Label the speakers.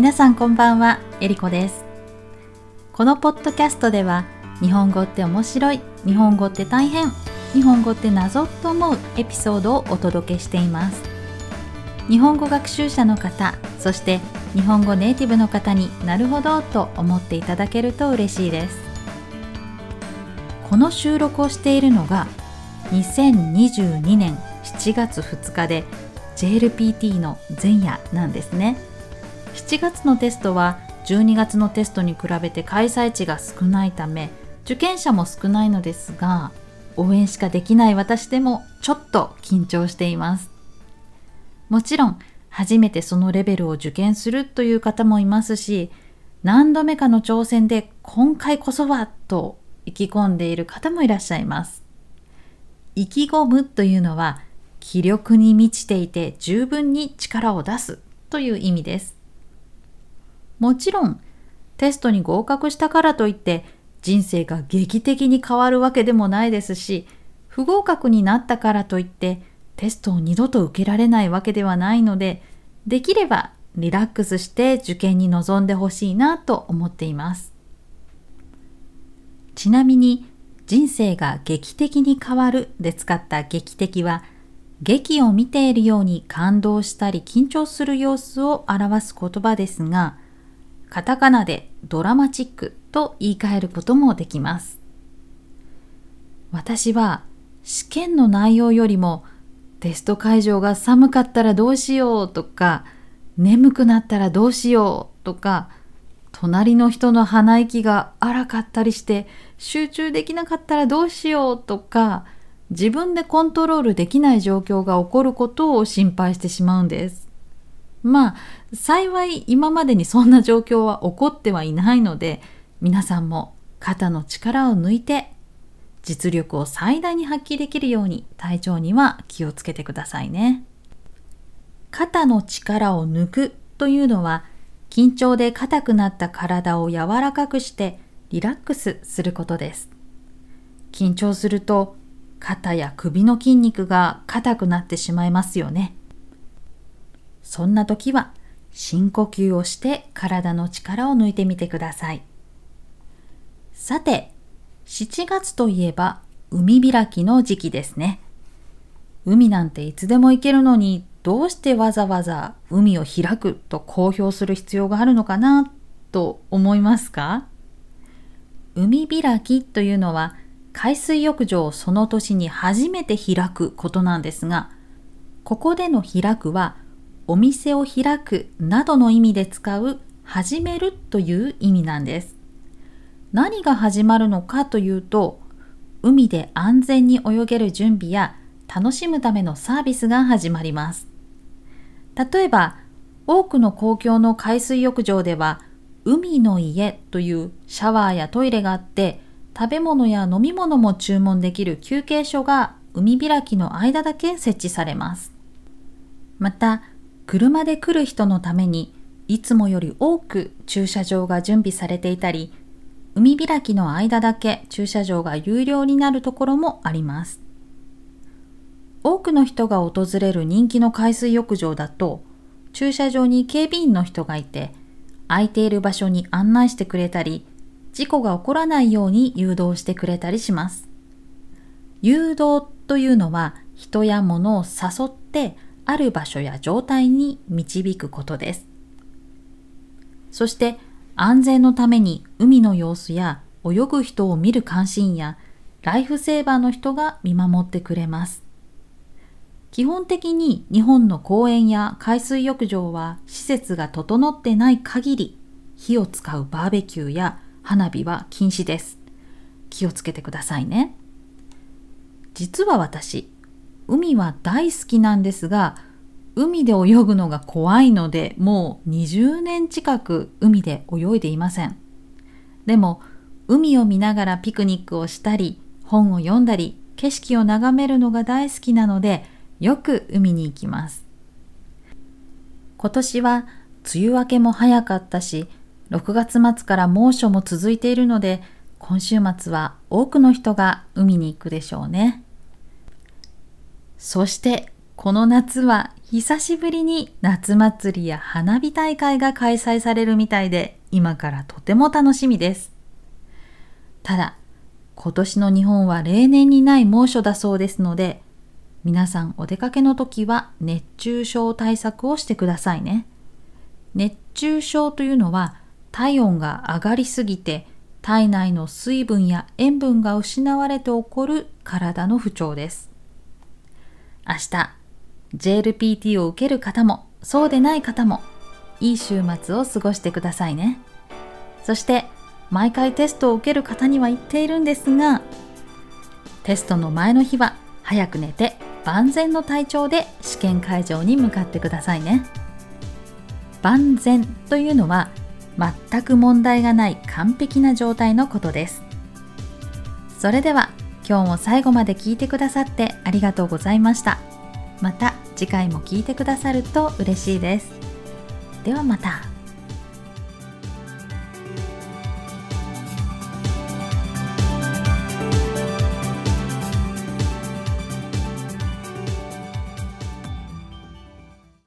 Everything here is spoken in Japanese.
Speaker 1: 皆さんこんばんは、えりこです。このポッドキャストでは、日本語って面白い、日本語って大変、日本語って謎と思うエピソードをお届けしています。日本語学習者の方、そして日本語ネイティブの方になるほどと思っていただけると嬉しいです。この収録をしているのが2022年7月2日で JLPT の前夜なんですね。7月のテストは12月のテストに比べて開催地が少ないため受験者も少ないのですが応援しかできない私でもちょっと緊張しています。もちろん初めてそのレベルを受験するという方もいますし何度目かの挑戦で今回こそはと意気込んでいる方もいらっしゃいます。意気込むというのは気力に満ちていて十分に力を出すという意味です。もちろんテストに合格したからといって人生が劇的に変わるわけでもないですし不合格になったからといってテストを二度と受けられないわけではないのでできればリラックスして受験に臨んでほしいなと思っています。ちなみに人生が劇的に変わるで使った劇的は劇を見ているように感動したり緊張する様子を表す言葉ですがカタカナでドラマチックと言い換えることもできます。私は試験の内容よりもテスト会場が寒かったらどうしようとか眠くなったらどうしようとか隣の人の鼻息が荒かったりして集中できなかったらどうしようとか自分でコントロールできない状況が起こることを心配してしまうんです。まあ幸い今までにそんな状況は起こってはいないので皆さんも肩の力を抜いて実力を最大に発揮できるように体調には気をつけてくださいね。肩の力を抜くというのは緊張で硬くなった体を柔らかくしてリラックスすることです。緊張すると肩や首の筋肉が硬くなってしまいますよね。そんな時は深呼吸をして体の力を抜いてみてください。さて、7月といえば海開きの時期ですね。海なんていつでも行けるのにどうしてわざわざ海を開くと公表する必要があるのかなと思いますか？海開きというのは海水浴場をその年に初めて開くことなんですが、ここでの開くはお店を開くなどの意味で使う始めるという意味なんです。何が始まるのかというと、海で安全に泳げる準備や楽しむためのサービスが始まります。例えば、多くの公共の海水浴場では、海の家というシャワーやトイレがあって、食べ物や飲み物も注文できる休憩所が海開きの間だけ設置されます。また、車で来る人のためにいつもより多く駐車場が準備されていたり、海開きの間だけ駐車場が有料になるところもあります。多くの人が訪れる人気の海水浴場だと、駐車場に警備員の人がいて、空いている場所に案内してくれたり、事故が起こらないように誘導してくれたりします。誘導というのは人や物を誘ってある場所や状態に導くことです。そして安全のために海の様子や泳ぐ人を見る関心やライフセーバーの人が見守ってくれます。基本的に日本の公園や海水浴場は施設が整ってない限り火を使うバーベキューや花火は禁止です。気をつけてくださいね。実は私、海は大好きなんですが海で泳ぐのが怖いのでもう20年近く海で泳いでいませんでも海を見ながらピクニックをしたり本を読んだり景色を眺めるのが大好きなのでよく海に行きます今年は梅雨明けも早かったし6月末から猛暑も続いているので今週末は多くの人が海に行くでしょうね。そしてこの夏は久しぶりに夏祭りや花火大会が開催されるみたいで今からとても楽しみです。ただ、今年の日本は例年にない猛暑だそうですので、皆さんお出かけの時は熱中症対策をしてくださいね。熱中症というのは体温が上がりすぎて体内の水分や塩分が失われて起こる体の不調です。明日、JLPT を受ける方もそうでない方もいい週末を過ごしてくださいね。そして毎回テストを受ける方には言っているんですがテストの前の日は早く寝て万全の体調で試験会場に向かってくださいね。万全というのは全く問題がない完璧な状態のことですそれでは今日も最後まで聞いてくださってありがとうございましたまた次回も聞いてくださると嬉しいですではまた。